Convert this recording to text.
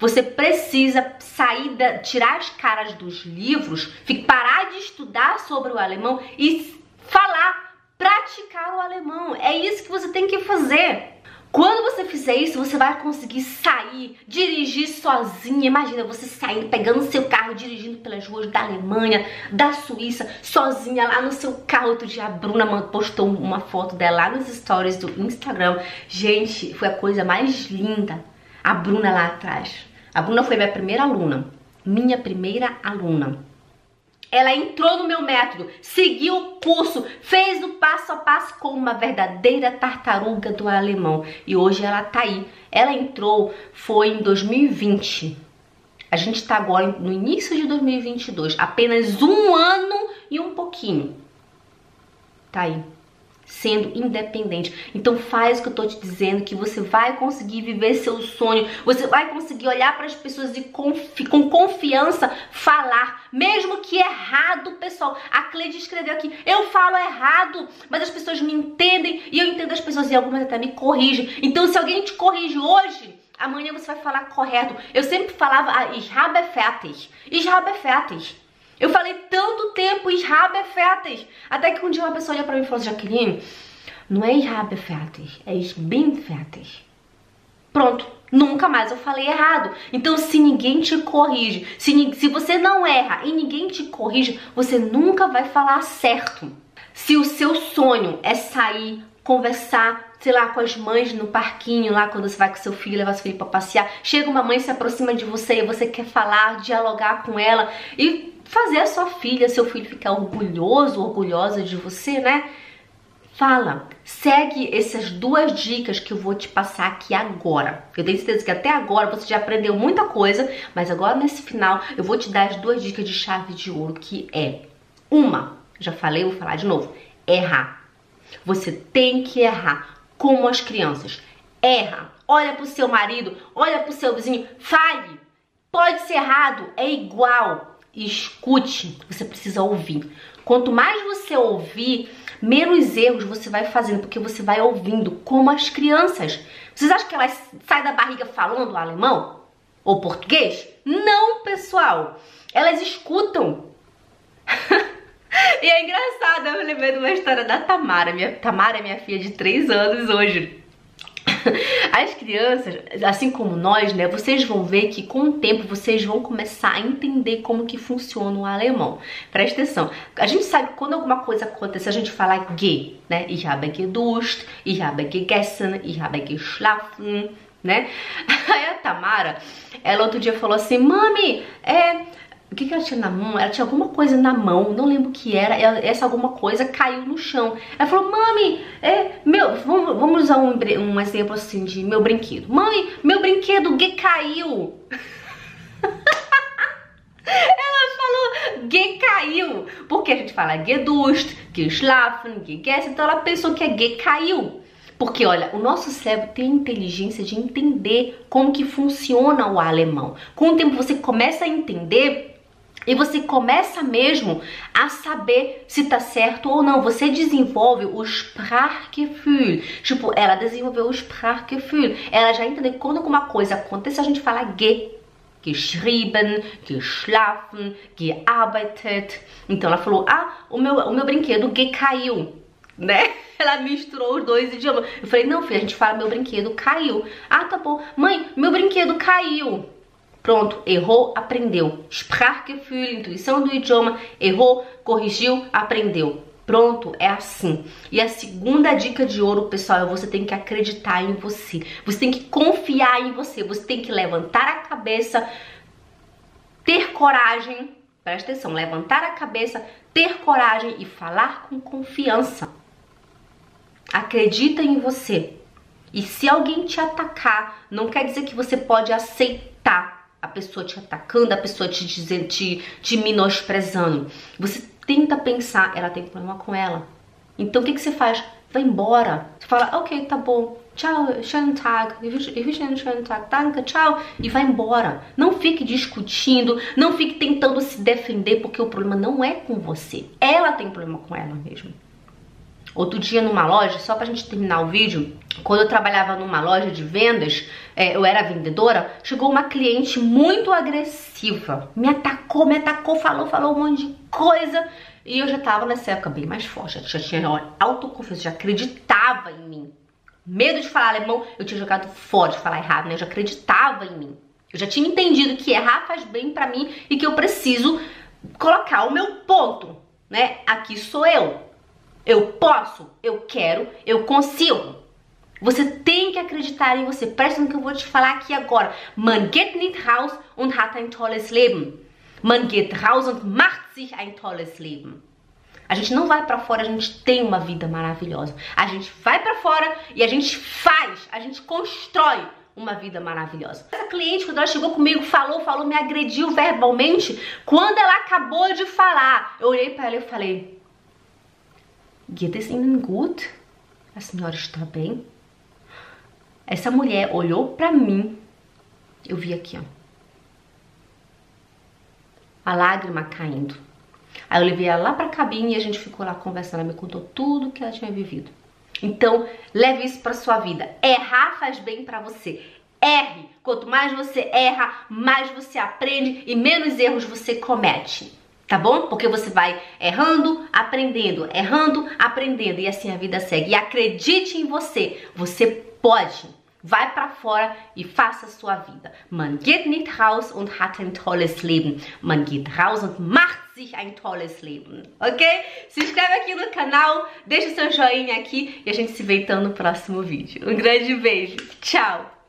Você precisa sair, da, tirar as caras dos livros, parar de estudar sobre o alemão e falar, praticar o alemão. É isso que você tem que fazer. Quando você fizer isso, você vai conseguir sair, dirigir sozinha. Imagina você saindo, pegando seu carro, dirigindo pelas ruas da Alemanha, da Suíça, sozinha lá no seu carro. Outro dia a Bruna postou uma foto dela lá nos stories do Instagram. Gente, foi a coisa mais linda. A Bruna lá atrás. A Bruna foi minha primeira aluna. Minha primeira aluna. Ela entrou no meu método, seguiu o curso, fez o passo a passo como uma verdadeira tartaruga do alemão. E hoje ela tá aí. Ela entrou, foi em 2020. A gente está agora no início de 2022. Apenas um ano e um pouquinho. Tá aí sendo independente. Então faz o que eu tô te dizendo que você vai conseguir viver seu sonho, você vai conseguir olhar para as pessoas e confi com confiança falar, mesmo que errado, pessoal. A Cleide escreveu aqui, eu falo errado, mas as pessoas me entendem e eu entendo as pessoas e algumas até me corrigem. Então se alguém te corrige hoje, amanhã você vai falar correto. Eu sempre falava, ah, ich habe fertig, ich habe fertig. Eu falei tanto tempo Israbe fertig. Até que um dia uma pessoa olhou pra mim e falou: Jaqueline, não é Israbe fertig, é bin fertig. Pronto, nunca mais eu falei errado. Então, se ninguém te corrige, se, se você não erra e ninguém te corrige, você nunca vai falar certo. Se o seu sonho é sair, conversar, sei lá, com as mães no parquinho, lá quando você vai com seu filho, levar seu filho para passear, chega uma mãe, se aproxima de você e você quer falar, dialogar com ela e fazer a sua filha, seu filho ficar orgulhoso, orgulhosa de você, né? Fala, segue essas duas dicas que eu vou te passar aqui agora. Eu tenho certeza que até agora você já aprendeu muita coisa, mas agora nesse final eu vou te dar as duas dicas de chave de ouro que é uma, já falei, vou falar de novo, errar. Você tem que errar como as crianças. Erra, olha pro seu marido, olha pro seu vizinho, fale. Pode ser errado, é igual escute, você precisa ouvir. Quanto mais você ouvir, menos erros você vai fazendo, porque você vai ouvindo, como as crianças. Vocês acham que elas saem da barriga falando alemão? Ou português? Não, pessoal. Elas escutam. e é engraçado, eu lembrei de uma história da Tamara. Minha, Tamara é minha filha de 3 anos hoje. As crianças, assim como nós, né, vocês vão ver que com o tempo vocês vão começar a entender como que funciona o alemão. Presta atenção. A gente sabe quando alguma coisa acontece, a gente fala ge, né? Ich habe geduscht, ich habe gegessen, ich habe geschlafen, né? Aí a Tamara, ela outro dia falou assim, mami, é o que, que ela tinha na mão? Ela tinha alguma coisa na mão, não lembro o que era. Ela, essa alguma coisa caiu no chão. Ela falou, mami, é, meu, vamos, vamos usar um, um exemplo assim de meu brinquedo. Mãe, meu brinquedo que caiu. Ela falou que caiu. Porque a gente fala gedust, geschlafen, gegessen. Então ela pensou que é que caiu. Porque, olha, o nosso cérebro tem a inteligência de entender como que funciona o alemão. Com o tempo você começa a entender e você começa mesmo a saber se tá certo ou não. Você desenvolve o Sprachgefühl. Tipo, ela desenvolveu o Sprachgefühl. Ela já entendeu que quando alguma coisa acontece, a gente fala ge. Geschrieben, geschlafen, gearbeitet. Então ela falou: Ah, o meu, o meu brinquedo ge caiu. Né? Ela misturou os dois idiomas. Eu falei: Não, filha, a gente fala meu brinquedo caiu. Ah, tá bom. Mãe, meu brinquedo caiu. Pronto, errou, aprendeu. Sprachgefühl, intuição do idioma, errou, corrigiu, aprendeu. Pronto, é assim. E a segunda dica de ouro, pessoal, é você tem que acreditar em você. Você tem que confiar em você. Você tem que levantar a cabeça, ter coragem. Presta atenção, levantar a cabeça, ter coragem e falar com confiança. Acredita em você. E se alguém te atacar, não quer dizer que você pode aceitar a pessoa te atacando, a pessoa te dizendo, te, te menosprezando. Você tenta pensar, ela tem problema com ela. Então o que, que você faz? Vai embora. Você fala, ok, tá bom. Tchau, schönen Tag. Schönen Tag. Danke, tchau. E vai embora. Não fique discutindo, não fique tentando se defender, porque o problema não é com você. Ela tem problema com ela mesmo. Outro dia numa loja, só pra gente terminar o vídeo, quando eu trabalhava numa loja de vendas, é, eu era vendedora, chegou uma cliente muito agressiva, me atacou, me atacou, falou, falou um monte de coisa, e eu já tava nessa época bem mais forte, já tinha autoconfiança, já acreditava em mim. Medo de falar alemão, eu tinha jogado fora de falar errado, né? Eu já acreditava em mim. Eu já tinha entendido que errar faz bem para mim e que eu preciso colocar o meu ponto, né? Aqui sou eu. Eu posso, eu quero, eu consigo. Você tem que acreditar em você. Presta no que eu vou te falar aqui agora. Man geht nicht raus und hat ein tolles Leben. Man geht raus und macht sich ein tolles Leben. A gente não vai para fora, a gente tem uma vida maravilhosa. A gente vai para fora e a gente faz, a gente constrói uma vida maravilhosa. Essa cliente, quando ela chegou comigo, falou, falou, me agrediu verbalmente. Quando ela acabou de falar, eu olhei para ela e falei: Geht es Ihnen gut? A senhora está bem? Essa mulher olhou para mim. Eu vi aqui, ó. A lágrima caindo. Aí eu levei ela lá pra cabine e a gente ficou lá conversando. Ela me contou tudo que ela tinha vivido. Então, leve isso para sua vida. Errar faz bem para você. Erre. Quanto mais você erra, mais você aprende e menos erros você comete. Tá bom? Porque você vai errando, aprendendo, errando, aprendendo e assim a vida segue. E acredite em você. Você pode. Vai para fora e faça sua vida. Man geht nicht raus und hat ein tolles Leben. Man geht raus und macht sich ein tolles Leben. Ok? Se inscreve aqui no canal, deixa seu joinha aqui e a gente se vê então no próximo vídeo. Um grande beijo. Tchau!